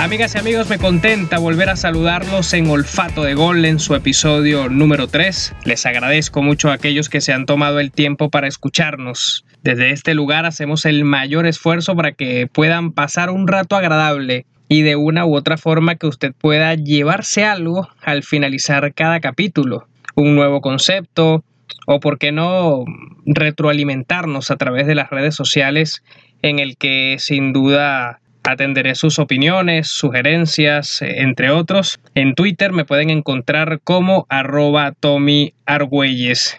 Amigas y amigos, me contenta volver a saludarlos en Olfato de Gol en su episodio número 3. Les agradezco mucho a aquellos que se han tomado el tiempo para escucharnos. Desde este lugar hacemos el mayor esfuerzo para que puedan pasar un rato agradable y de una u otra forma que usted pueda llevarse algo al finalizar cada capítulo. Un nuevo concepto o, por qué no, retroalimentarnos a través de las redes sociales en el que sin duda Atenderé sus opiniones, sugerencias, eh, entre otros. En Twitter me pueden encontrar como arroba Tommy Argüelles.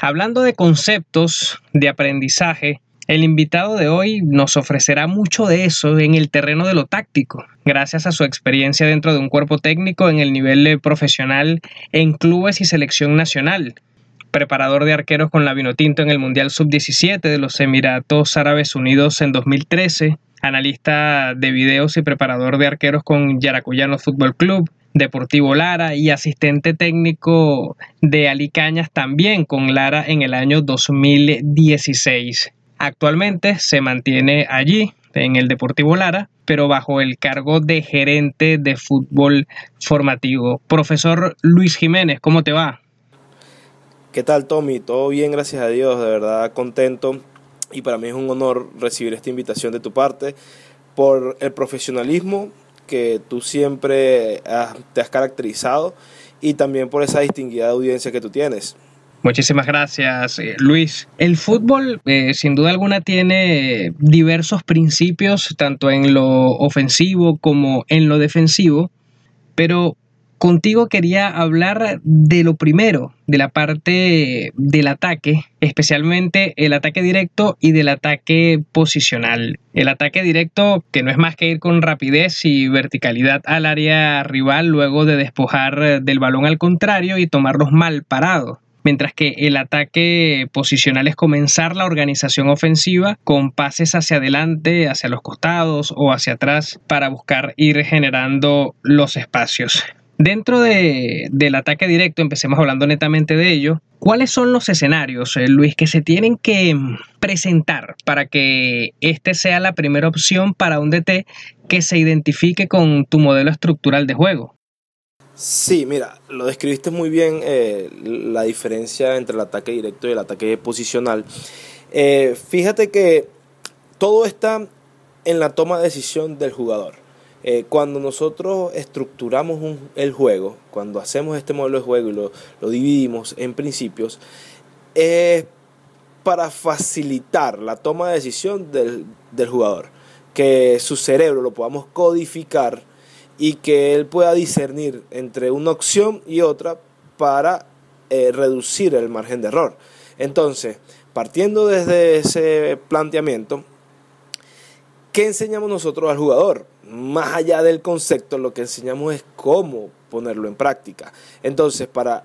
Hablando de conceptos de aprendizaje, el invitado de hoy nos ofrecerá mucho de eso en el terreno de lo táctico, gracias a su experiencia dentro de un cuerpo técnico en el nivel profesional en clubes y selección nacional. Preparador de arqueros con la Vinotinto en el Mundial Sub-17 de los Emiratos Árabes Unidos en 2013, analista de videos y preparador de arqueros con Yaracuyano Fútbol Club, Deportivo Lara y asistente técnico de Alicañas también con Lara en el año 2016. Actualmente se mantiene allí en el Deportivo Lara, pero bajo el cargo de gerente de fútbol formativo. Profesor Luis Jiménez, ¿cómo te va? ¿Qué tal Tommy? Todo bien, gracias a Dios, de verdad contento y para mí es un honor recibir esta invitación de tu parte por el profesionalismo que tú siempre te has caracterizado y también por esa distinguida audiencia que tú tienes. Muchísimas gracias, eh, Luis. El fútbol, eh, sin duda alguna, tiene diversos principios, tanto en lo ofensivo como en lo defensivo, pero Contigo quería hablar de lo primero, de la parte del ataque, especialmente el ataque directo y del ataque posicional. El ataque directo, que no es más que ir con rapidez y verticalidad al área rival luego de despojar del balón al contrario y tomarlos mal parados mientras que el ataque posicional es comenzar la organización ofensiva con pases hacia adelante, hacia los costados o hacia atrás para buscar ir generando los espacios. Dentro del ataque directo, empecemos hablando netamente de ello. ¿Cuáles son los escenarios, eh, Luis, que se tienen que presentar para que este sea la primera opción para un DT que se identifique con tu modelo estructural de juego? Sí, mira, lo describiste muy bien eh, la diferencia entre el ataque directo y el ataque posicional. Eh, fíjate que todo está en la toma de decisión del jugador. Eh, cuando nosotros estructuramos el juego, cuando hacemos este modelo de juego y lo, dividimos en principios, es para facilitar la toma de decisión del, jugador, que su cerebro lo podamos codificar y que él pueda discernir entre una opción y otra para eh, reducir el margen de error. Entonces, partiendo desde ese planteamiento, ¿qué enseñamos nosotros al jugador? más allá del concepto, lo que enseñamos es cómo ponerlo en práctica. Entonces, para,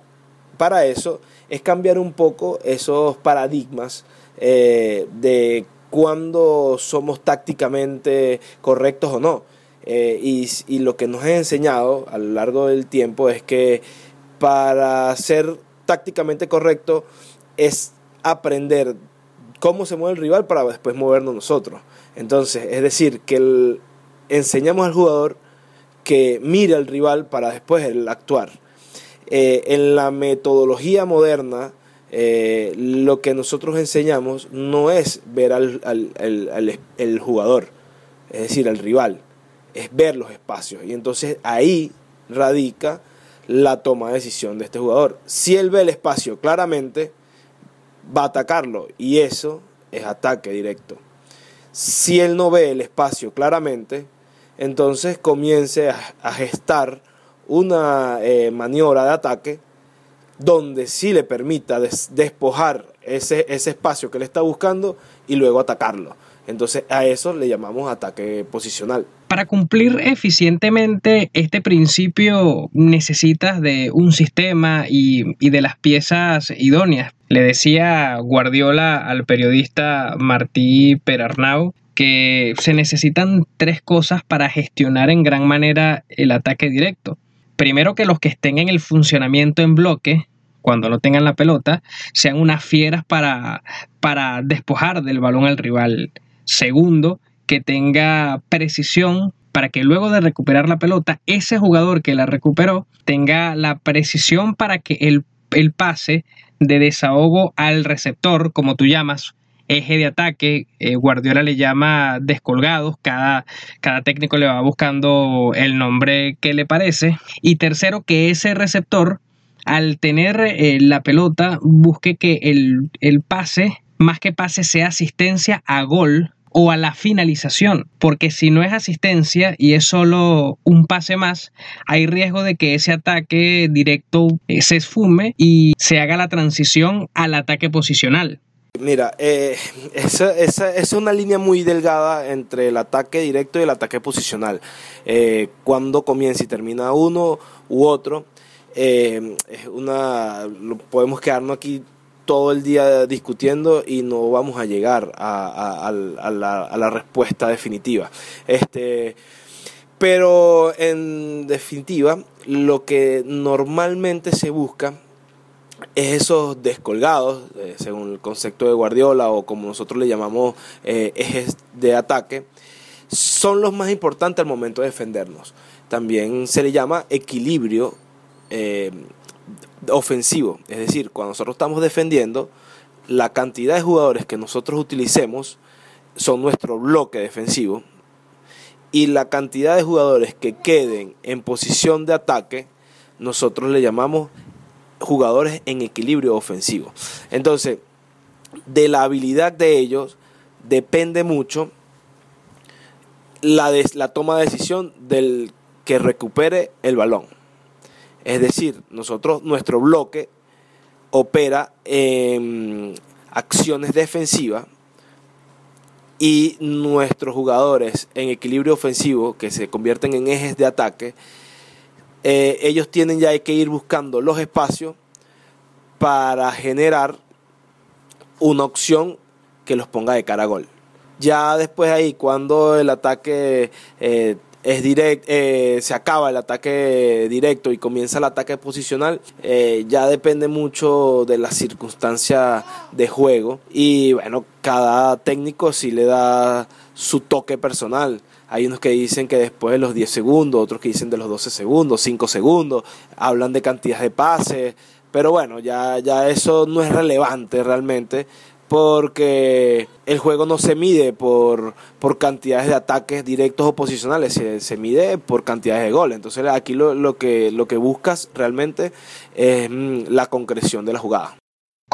para eso es cambiar un poco esos paradigmas eh, de cuándo somos tácticamente correctos o no. Eh, y, lo que nos ha enseñado a lo largo del tiempo es que para ser tácticamente correcto es aprender cómo se mueve el rival para después movernos nosotros. Entonces, es decir, que enseñamos al jugador que mire al rival para después el actuar. Eh, en la metodología moderna, eh, lo que nosotros enseñamos no es ver al, jugador, es decir, al rival, es ver los espacios. Y entonces ahí radica la toma de decisión de este jugador. Si él ve el espacio claramente, va a atacarlo y eso es ataque directo. Si él no ve el espacio claramente, entonces comience a, gestar una eh, maniobra de ataque donde sí le permita despojar ese, ese espacio que le está buscando y luego atacarlo. Entonces a eso le llamamos ataque posicional. Para cumplir eficientemente este principio necesitas de un sistema y, de las piezas idóneas. Le decía Guardiola al periodista Martí Perarnau que se necesitan tres cosas para gestionar en gran manera el ataque directo. Primero que los que estén en el funcionamiento en bloque, cuando no tengan la pelota, sean unas fieras para, para despojar del balón al rival. Segundo, que tenga precisión para que luego de recuperar la pelota, ese jugador que la recuperó tenga la precisión para que el, el pase de desahogo al receptor, como tú llamas, eje de ataque, eh, Guardiola le llama descolgados, cada, cada técnico le va buscando el nombre que le parece. Y tercero, que ese receptor, al tener eh, la pelota, busque que el, el pase, más que pase, sea asistencia a gol o a la finalización, porque si no es asistencia y es solo un pase más, hay riesgo de que ese ataque directo eh, se esfume y se haga la transición al ataque posicional. Mira, eh, esa, es una línea muy delgada entre el ataque directo y el ataque posicional. Eh, cuando comienza y termina uno u otro, es una, podemos quedarnos aquí todo el día discutiendo y no vamos a llegar a, la, respuesta definitiva. Este, pero en definitiva, lo que normalmente se busca es esos descolgados, eh, según el concepto de Guardiola o como nosotros le llamamos eh, ejes de ataque, son los más importantes al momento de defendernos. También se le llama equilibrio eh, ofensivo, es decir, cuando nosotros estamos defendiendo, la cantidad de jugadores que nosotros utilicemos son nuestro bloque defensivo y la cantidad de jugadores que queden en posición de ataque, nosotros le llamamos jugadores en equilibrio ofensivo. Entonces, de la habilidad de ellos depende mucho la, la toma de decisión del que recupere el balón. Es decir, nosotros, nuestro bloque opera en acciones defensivas y nuestros jugadores en equilibrio ofensivo, que se convierten en ejes de ataque, eh, ellos tienen ya que ir buscando los espacios para generar una opción que los ponga de cara a gol. Ya después ahí, cuando el ataque eh, es directo, eh, se acaba el ataque directo y comienza el ataque posicional, ya depende mucho de las circunstancias de juego. Y bueno, cada técnico sí le da su toque personal. Hay unos que dicen que después de los 10 segundos, otros que dicen de los 12 segundos, 5 segundos, hablan de cantidad de pases, pero bueno, ya, ya eso no es relevante realmente porque el juego no se mide por, por cantidades de ataques directos o posicionales, se, se mide por cantidades de goles. Entonces aquí lo, lo, que, lo que buscas realmente es mm, la concreción de la jugada.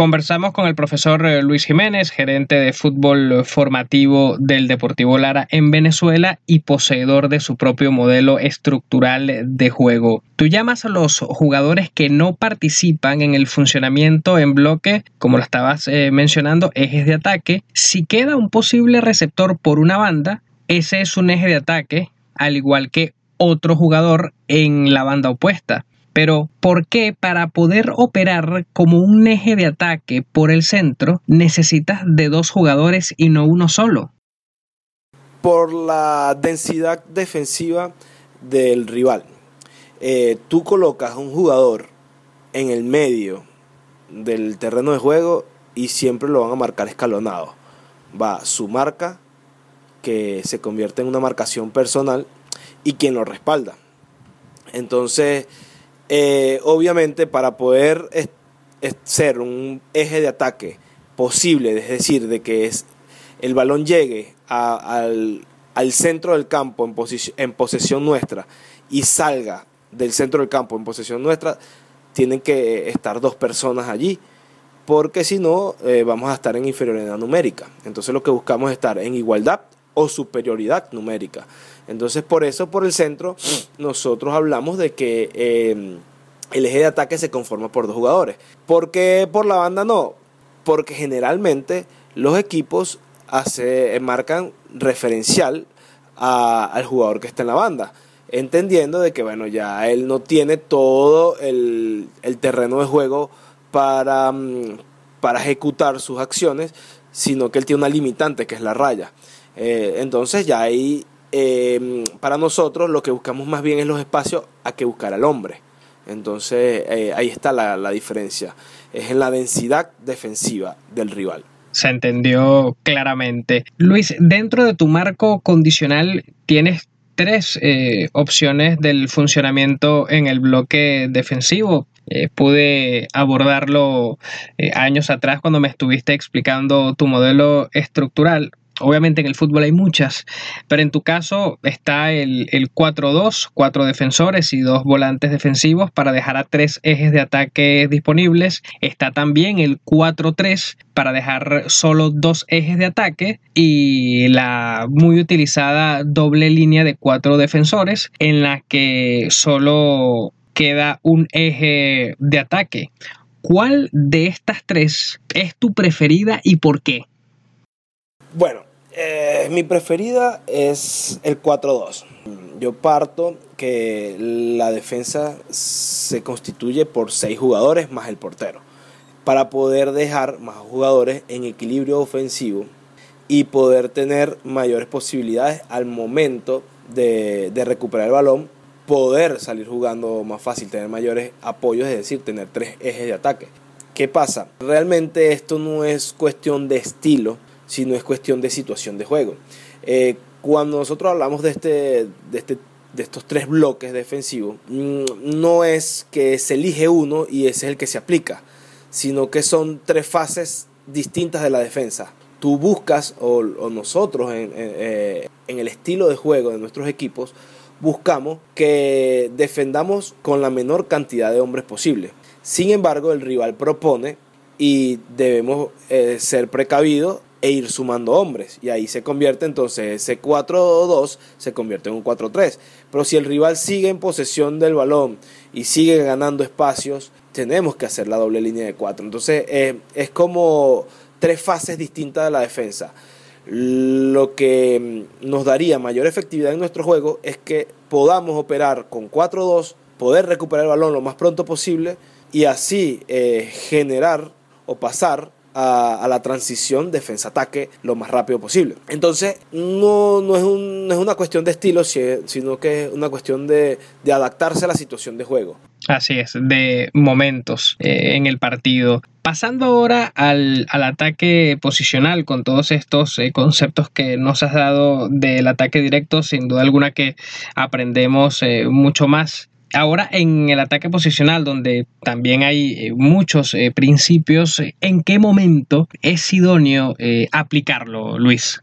Conversamos con el profesor eh, Luis Jiménez, gerente de fútbol formativo del Deportivo Lara en Venezuela y poseedor de su propio modelo estructural de juego. Tú llamas a los jugadores que no participan en el funcionamiento en bloque, como lo estabas eh, mencionando, ejes de ataque. Si queda un posible receptor por una banda, ese es un eje de ataque, al igual que otro jugador en la banda opuesta. Pero, ¿por qué para poder operar como un eje de ataque por el centro necesitas de dos jugadores y no uno solo? Por la densidad defensiva del rival. Eh, tú colocas un jugador en el medio del terreno de juego y siempre lo van a marcar escalonado. Va su marca, que se convierte en una marcación personal, y quien lo respalda. Entonces, eh, obviamente para poder ser un eje de ataque posible, es decir, de que el balón llegue al, centro del campo en, en posesión nuestra y salga del centro del campo en posesión nuestra, tienen que estar dos personas allí, porque si no, eh, vamos a estar en inferioridad numérica. Entonces lo que buscamos es estar en igualdad o superioridad numérica. Entonces por eso por el centro nosotros hablamos de que eh, el eje de ataque se conforma por dos jugadores. ¿Por qué por la banda no? Porque generalmente los equipos hace, marcan referencial al jugador que está en la banda entendiendo de que bueno ya él no tiene todo el, terreno de juego para, mm, para ejecutar sus acciones sino que él tiene una limitante que es la raya eh, entonces ya ahí eh, para nosotros lo que buscamos más bien es los espacios a que buscar al hombre. Entonces eh, ahí está la, la diferencia. Es en la densidad defensiva del rival. Se entendió claramente. Luis, dentro de tu marco condicional tienes tres opciones del funcionamiento en el bloque defensivo. Pude abordarlo años atrás cuando me estuviste explicando tu modelo estructural. Obviamente en el fútbol hay muchas, pero en tu caso está el, 4-2, cuatro defensores y dos volantes defensivos para dejar a tres ejes de ataque disponibles. Está también el 4-3 para dejar solo dos ejes de ataque y la muy utilizada doble línea de cuatro defensores en la que solo queda un eje de ataque. ¿Cuál de estas tres es tu preferida y por qué? Bueno, eh, mi preferida es el 4-2. Yo parto que la defensa se constituye por seis jugadores más el portero. Para poder dejar más jugadores en equilibrio ofensivo y poder tener mayores posibilidades al momento de, de recuperar el balón, poder salir jugando más fácil, tener mayores apoyos, es decir, tener tres ejes de ataque. ¿Qué pasa? Realmente esto no es cuestión de estilo, sino es cuestión de situación de juego. Eh, cuando nosotros hablamos de, este, de, este, de estos tres bloques defensivos, mm, no es que se elige uno y ese es el que se aplica, sino que son tres fases distintas de la defensa. Tú buscas, o, nosotros en, eh, en el estilo de juego de nuestros equipos, buscamos que defendamos con la menor cantidad de hombres posible. Sin embargo, el rival propone y debemos eh, ser precavidos e ir sumando hombres. Y ahí se convierte entonces ese 4-2 se convierte en un 4-3. Pero si el rival sigue en posesión del balón y sigue ganando espacios, tenemos que hacer la doble línea de 4. Entonces eh, es como tres fases distintas de la defensa. Lo que mm, nos daría mayor efectividad en nuestro juego es que podamos operar con 4-2, poder recuperar el balón lo más pronto posible y así eh, generar o pasar a, la transición defensa-ataque lo más rápido posible. Entonces, no, no, es un, no, es una cuestión de estilo, sino que es una cuestión de, adaptarse a la situación de juego. Así es, de momentos eh, en el partido. Pasando ahora al, al, ataque posicional con todos estos eh, conceptos que nos has dado del ataque directo, sin duda alguna que aprendemos eh, mucho más Ahora en el ataque posicional, donde también hay eh, muchos eh, principios, eh, ¿en qué momento es idóneo aplicarlo, Luis?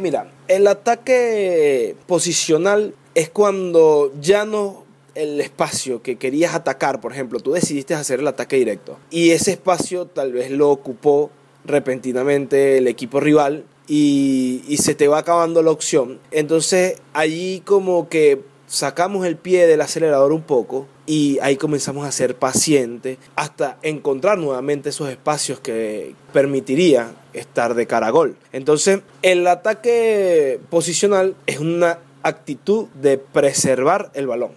mira, el ataque posicional es cuando ya no el espacio que querías atacar, por ejemplo, tú decidiste hacer el ataque directo y ese espacio tal vez lo ocupó repentinamente el equipo rival y, y se te va acabando la opción. Entonces allí como que sacamos el pie del acelerador un poco y ahí comenzamos a ser pacientes hasta encontrar nuevamente esos espacios que permitiría estar de cara a gol. Entonces, el ataque posicional es una actitud de preservar el balón.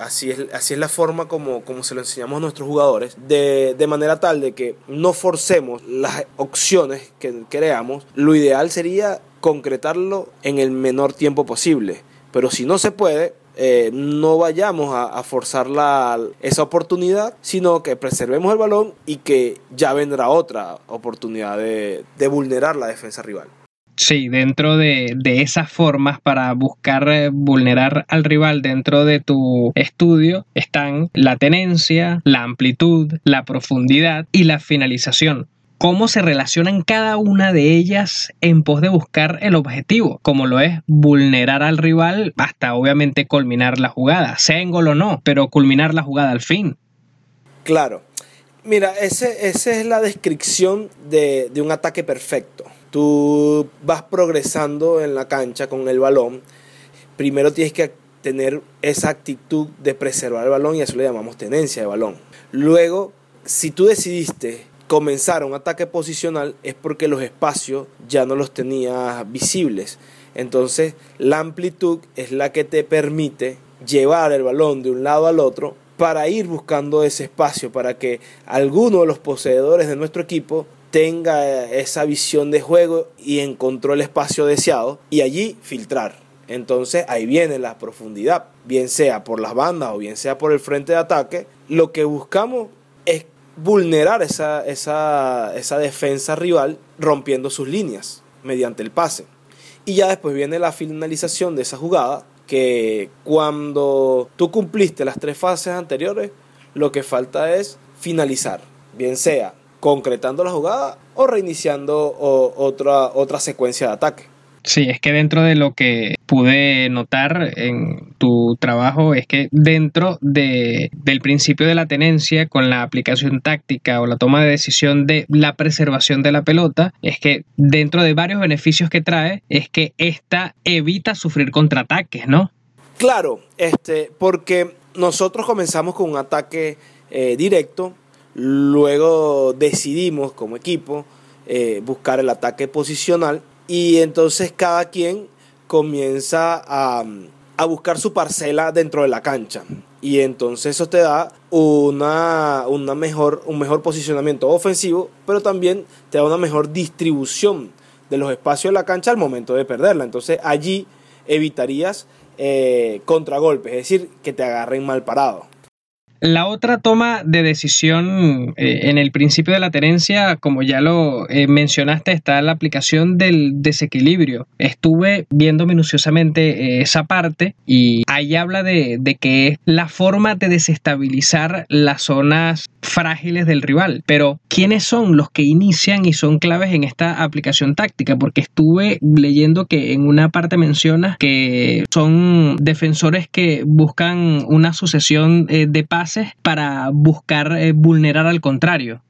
Así, es, así es la forma como, como se lo enseñamos a nuestros jugadores, de, de manera tal de que no forcemos las opciones que creamos. Lo ideal sería concretarlo en el menor tiempo posible. Pero si no se puede, eh, no vayamos a, forzar la, esa oportunidad, sino que preservemos el balón y que ya vendrá otra oportunidad de, vulnerar la defensa rival. Sí, dentro de, de, esas formas para buscar eh, vulnerar al rival dentro de tu estudio están la tenencia, la amplitud, la profundidad y la finalización cómo se relacionan cada una de ellas en pos de buscar el objetivo, como lo es vulnerar al rival hasta obviamente culminar la jugada, sea en gol o no, pero culminar la jugada al fin. Claro. Mira, ese, esa es la descripción de, de un ataque perfecto. Tú vas progresando en la cancha con el balón. Primero tienes que tener esa actitud de preservar el balón y eso le llamamos tenencia de balón. Luego, si tú decidiste comenzar un ataque posicional es porque los espacios ya no los tenía visibles. Entonces la amplitud es la que te permite llevar el balón de un lado al otro para ir buscando ese espacio, para que alguno de los poseedores de nuestro equipo tenga esa visión de juego y encontró el espacio deseado y allí filtrar. Entonces ahí viene la profundidad, bien sea por las bandas o bien sea por el frente de ataque. Lo que buscamos es vulnerar esa, esa, esa defensa rival rompiendo sus líneas mediante el pase. Y ya después viene la finalización de esa jugada, que cuando tú cumpliste las tres fases anteriores, lo que falta es finalizar, bien sea concretando la jugada o reiniciando otra, otra secuencia de ataque. Sí, es que dentro de lo que pude notar en tu trabajo es que dentro de, del principio de la tenencia con la aplicación táctica o la toma de decisión de la preservación de la pelota, es que dentro de varios beneficios que trae es que esta evita sufrir contraataques, ¿no? Claro, este, porque nosotros comenzamos con un ataque eh, directo, luego decidimos como equipo eh, buscar el ataque posicional y entonces cada quien comienza a, buscar su parcela dentro de la cancha. Y entonces eso te da una, una mejor, un mejor posicionamiento ofensivo, pero también te da una mejor distribución de los espacios de la cancha al momento de perderla. Entonces allí evitarías eh, contragolpes, es decir, que te agarren mal parado. La otra toma de decisión eh, en el principio de la tenencia, como ya lo eh, mencionaste, está la aplicación del desequilibrio. Estuve viendo minuciosamente eh, esa parte y ahí habla de, de, que es la forma de desestabilizar las zonas frágiles del rival. Pero, ¿quiénes son los que inician y son claves en esta aplicación táctica? Porque estuve leyendo que en una parte menciona que son defensores que buscan una sucesión de para buscar eh, vulnerar al contrario.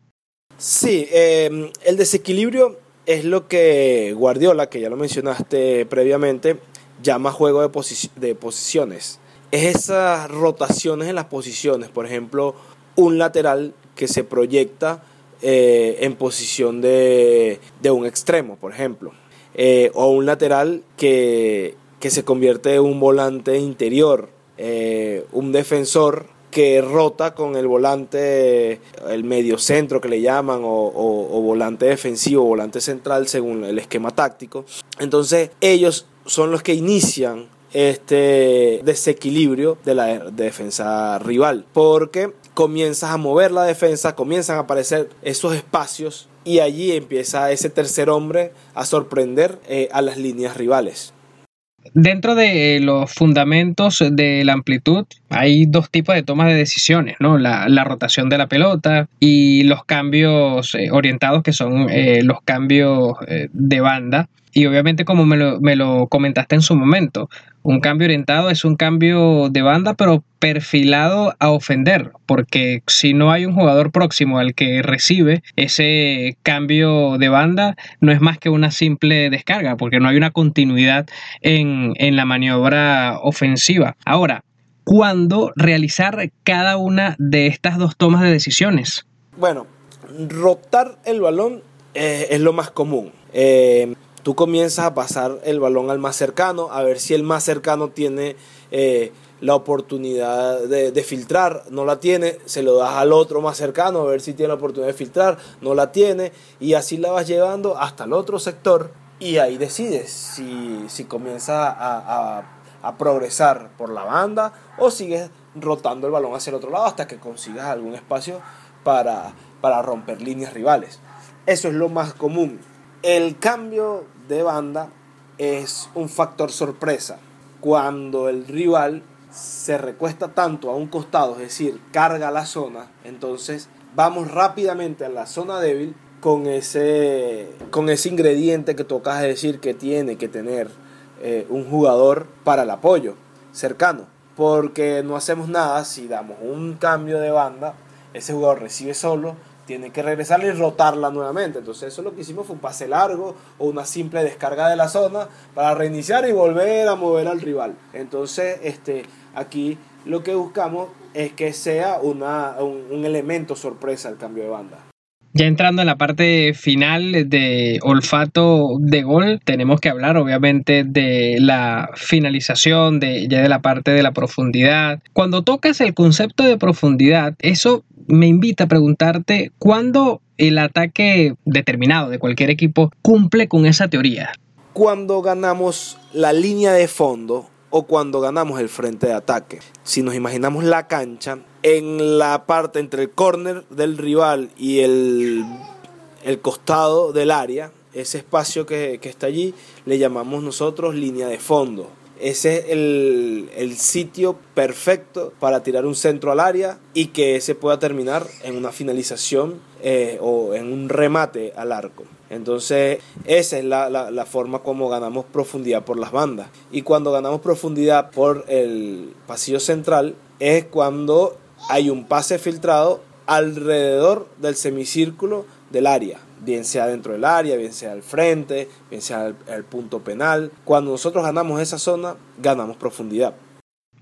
Sí, em, el desequilibrio es lo que Guardiola, que ya lo mencionaste previamente, llama juego de, de posiciones. Es esas rotaciones en las posiciones, por ejemplo, un lateral que se proyecta eh, en posición de, un extremo, por ejemplo, eh, o un lateral que, que, se convierte en un volante interior, un defensor que rota con el volante, el medio centro que le llaman, o, volante defensivo, volante central, según el esquema táctico. Entonces ellos son los que inician este desequilibrio de la defensa rival, porque comienzas a mover la defensa, comienzan a aparecer esos espacios y allí empieza ese tercer hombre a sorprender eh, a las líneas rivales. Dentro de los fundamentos de la amplitud hay dos tipos de tomas de decisiones, ¿no? La, rotación de la pelota y los cambios eh, orientados que son eh, los cambios eh, de banda y obviamente como me lo, me lo, comentaste en su momento, un cambio orientado es un cambio de banda pero perfilado a ofender, porque si no hay un jugador próximo al que recibe ese cambio de banda, no es más que una simple descarga, porque no hay una continuidad en, en la maniobra ofensiva. Ahora, ¿cuándo realizar cada una de estas dos tomas de decisiones? Bueno, rotar el balón eh, es lo más común. Eh, tú comienzas a pasar el balón al más cercano, a ver si el más cercano tiene eh, la oportunidad de, filtrar, no la tiene, se lo das al otro más cercano, a ver si tiene la oportunidad de filtrar, no la tiene, y así la vas llevando hasta el otro sector, y ahí decides si, si comienza a, a progresar por la banda o sigues rotando el balón hacia el otro lado hasta que consigas algún espacio para, para romper líneas rivales. Eso es lo más común el cambio de banda es un factor sorpresa. Cuando el rival se recuesta tanto a un costado, es decir, carga la zona, entonces vamos rápidamente a la zona débil con ese, con ese ingrediente que tocas decir que tiene que tener eh, un jugador para el apoyo cercano. Porque no hacemos nada si damos un cambio de banda, ese jugador recibe solo, tiene que regresarla y rotarla nuevamente. Entonces eso lo que hicimos fue un pase largo o una simple descarga de la zona para reiniciar y volver a mover al rival. Entonces este, aquí lo que buscamos es que sea una, un, elemento sorpresa el cambio de banda. Ya entrando en la parte final de olfato de gol, tenemos que hablar obviamente de la finalización, de, ya de la parte de la profundidad. Cuando tocas el concepto de profundidad, eso me invita a preguntarte cuándo el ataque determinado de cualquier equipo cumple con esa teoría. Cuando ganamos la línea de fondo o cuando ganamos el frente de ataque. Si nos imaginamos la cancha, en la parte entre el córner del rival y el, el, costado del área, ese espacio que, que, está allí, le llamamos nosotros línea de fondo. Ese es el, sitio perfecto para tirar un centro al área y que ese pueda terminar en una finalización eh, o en un remate al arco. Entonces, esa es la, la, forma como ganamos profundidad por las bandas. Y cuando ganamos profundidad por el pasillo central, es cuando hay un pase filtrado alrededor del semicírculo del área, bien sea dentro del área, bien sea al frente, bien sea el punto penal. Cuando nosotros ganamos esa zona, ganamos profundidad.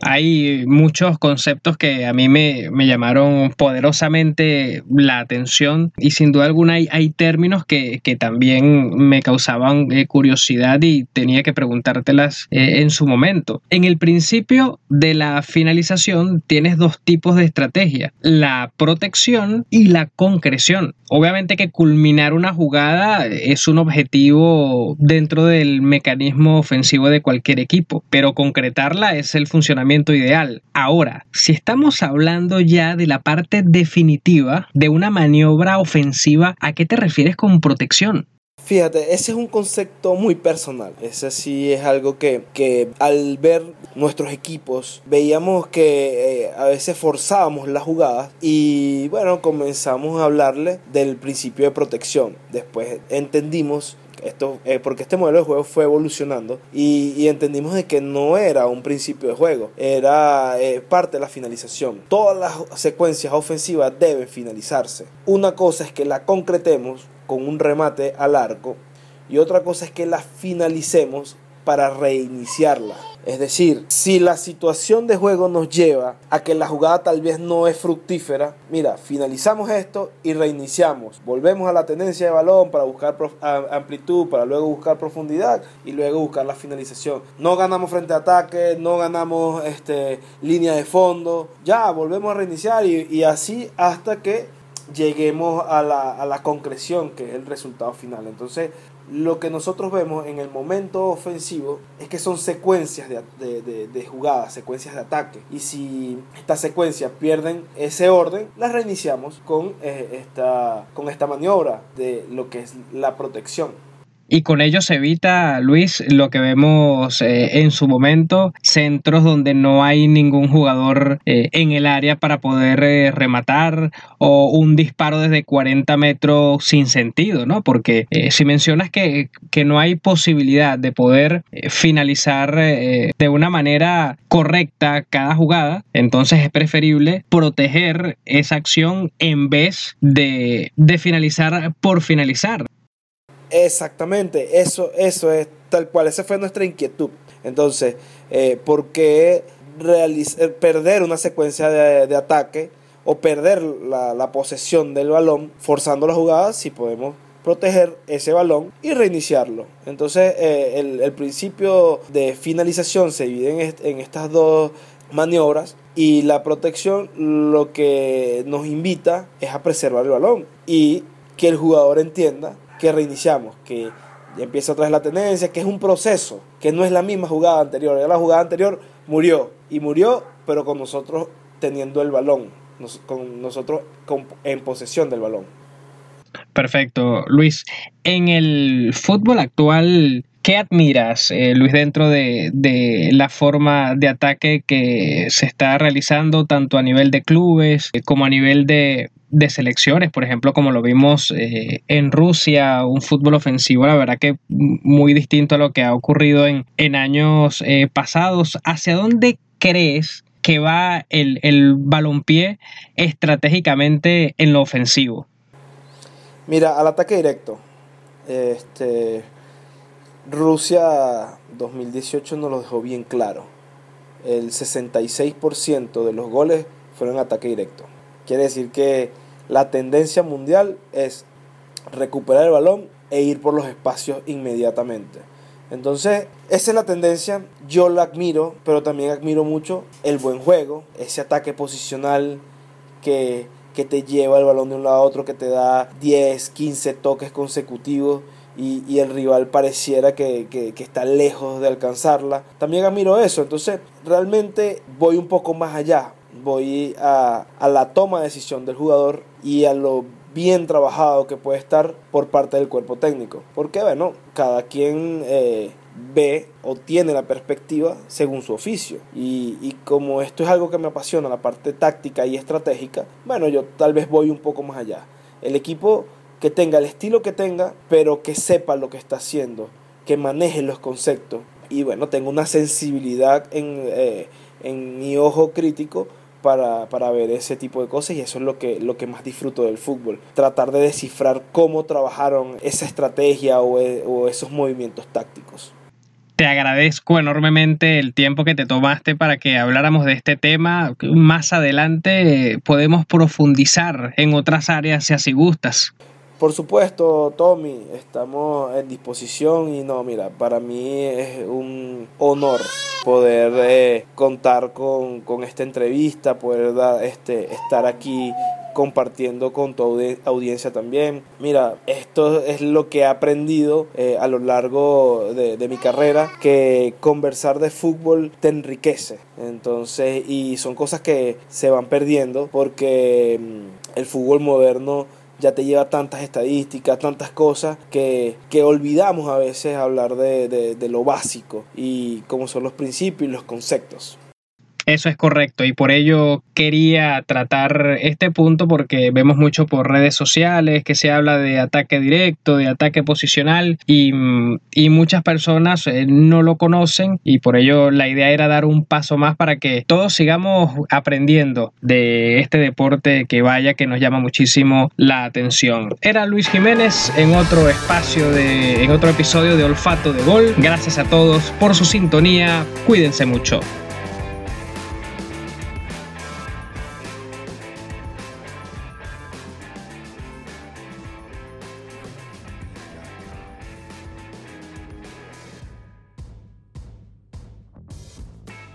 Hay muchos conceptos que a mí me, llamaron poderosamente la atención y sin duda alguna hay, términos que, también me causaban eh, curiosidad y tenía que preguntártelas eh, en su momento. En el principio de la finalización tienes dos tipos de estrategia, la protección y la concreción. Obviamente que culminar una jugada es un objetivo dentro del mecanismo ofensivo de cualquier equipo, pero concretarla es el funcionamiento ideal. Ahora, si estamos hablando ya de la parte definitiva de una maniobra ofensiva, ¿a qué te refieres con protección? Fíjate, ese es un concepto muy personal. Ese sí es algo que, que al ver nuestros equipos veíamos que eh, a veces forzábamos las jugadas y bueno, comenzamos a hablarle del principio de protección. Después entendimos esto, eh, porque este modelo de juego fue evolucionando y, entendimos de que no era un principio de juego, era eh, parte de la finalización. Todas las secuencias ofensivas deben finalizarse. Una cosa es que la concretemos con un remate al arco y otra cosa es que la finalicemos para reiniciarla. Es decir, si la situación de juego nos lleva a que la jugada tal vez no es fructífera, mira, finalizamos esto y reiniciamos. Volvemos a la tendencia de balón para buscar amplitud, para luego buscar profundidad y luego buscar la finalización. No ganamos frente a ataque, no ganamos este, línea de fondo. Ya, volvemos a reiniciar y, así hasta que lleguemos a la, a la concreción, que es el resultado final. Entonces, lo que nosotros vemos en el momento ofensivo es que son secuencias de, jugadas, secuencias de ataque. Y si estas secuencias pierden ese orden, las reiniciamos con, eh, esta, con esta maniobra de lo que es la protección. Y con ello se evita, Luis, lo que vemos eh, en su momento, centros donde no hay ningún jugador eh, en el área para poder eh, rematar o un disparo desde 40 metros sin sentido, ¿no? Porque si mencionas que, que, no hay posibilidad de poder finalizar de una manera correcta cada jugada, entonces es preferible proteger esa acción en vez de, de finalizar por finalizar. Exactamente, eso, eso es tal cual, esa fue nuestra inquietud. Entonces, eh, ¿por qué eh, perder una secuencia de, ataque o perder la, posesión del balón forzando la jugada si podemos proteger ese balón y reiniciarlo? Entonces, eh, el, principio de finalización se divide en estas dos maniobras y la protección lo que nos invita es a preservar el balón y que el jugador entienda que reiniciamos, que empieza otra vez la tendencia, que es un proceso, que no es la misma jugada anterior. La jugada anterior murió y murió, pero con nosotros teniendo el balón, con nosotros en posesión del balón. Perfecto, Luis. En el fútbol actual, ¿qué admiras, eh, Luis, dentro de, de, la forma de ataque que se está realizando tanto a nivel de clubes eh, como a nivel de, de selecciones, por ejemplo, como lo vimos eh, en Rusia, un fútbol ofensivo, la verdad que muy distinto a lo que ha ocurrido en, en años pasados. ¿Hacia dónde crees que va el, el balompié estratégicamente en lo ofensivo? Mira, al ataque directo. Este, Rusia 2018 nos lo dejó bien claro. El 66% de los goles fueron ataque directo. Quiere decir que la tendencia mundial es recuperar el balón e ir por los espacios inmediatamente. Entonces, esa es la tendencia, yo la admiro, pero también admiro mucho el buen juego, ese ataque posicional que, te lleva el balón de un lado a otro, que te da 10, 15 toques consecutivos y, el rival pareciera que, que, está lejos de alcanzarla. También admiro eso, entonces realmente voy un poco más allá voy a, la toma de decisión del jugador y a lo bien trabajado que puede estar por parte del cuerpo técnico. Porque, bueno, cada quien eh, ve o tiene la perspectiva según su oficio. Y, y, como esto es algo que me apasiona, la parte táctica y estratégica, bueno, yo tal vez voy un poco más allá. El equipo que tenga el estilo que tenga, pero que sepa lo que está haciendo, que maneje los conceptos. Y bueno, tengo una sensibilidad en, eh, en mi ojo crítico para, para, ver ese tipo de cosas y eso es lo que, lo que más disfruto del fútbol. Tratar de descifrar cómo trabajaron esa estrategia o, e, o esos movimientos tácticos. Te agradezco enormemente el tiempo que te tomaste para que habláramos de este tema. Más adelante podemos profundizar en otras áreas si así gustas. Por supuesto, Tommy, estamos en disposición y no, mira, para mí es un honor poder eh, contar con, con, esta entrevista, poder este, estar aquí compartiendo con tu audiencia también. Mira, esto es lo que he aprendido eh, a lo largo de, de, mi carrera, que conversar de fútbol te enriquece. Entonces, y son cosas que se van perdiendo porque mm, el fútbol moderno ya te lleva tantas estadísticas, tantas cosas que, que olvidamos a veces hablar de, de, de lo básico y cómo son los principios y los conceptos. Eso es correcto y por ello quería tratar este punto porque vemos mucho por redes sociales que se habla de ataque directo, de ataque posicional y, y muchas personas eh, no lo conocen y por ello la idea era dar un paso más para que todos sigamos aprendiendo de este deporte que vaya que nos llama muchísimo la atención. Era Luis Jiménez en otro espacio de en otro episodio de Olfato de Gol. Gracias a todos por su sintonía. Cuídense mucho.